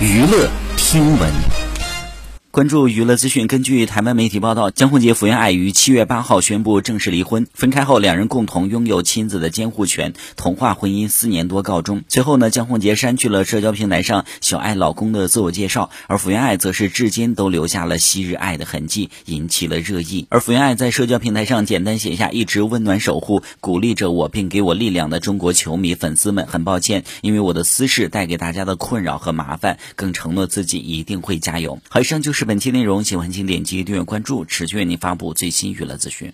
娱乐听闻。关注娱乐资讯。根据台湾媒体报道，江宏杰、福原爱于七月八号宣布正式离婚。分开后，两人共同拥有亲子的监护权，童话婚姻四年多告终。随后呢，江宏杰删去了社交平台上小爱老公的自我介绍，而福原爱则是至今都留下了昔日爱的痕迹，引起了热议。而福原爱在社交平台上简单写下：“一直温暖守护、鼓励着我并给我力量的中国球迷粉丝们，很抱歉，因为我的私事带给大家的困扰和麻烦，更承诺自己一定会加油。”好，以上就是。是本期内容，喜欢请点击订阅关注，持续为您发布最新娱乐资讯。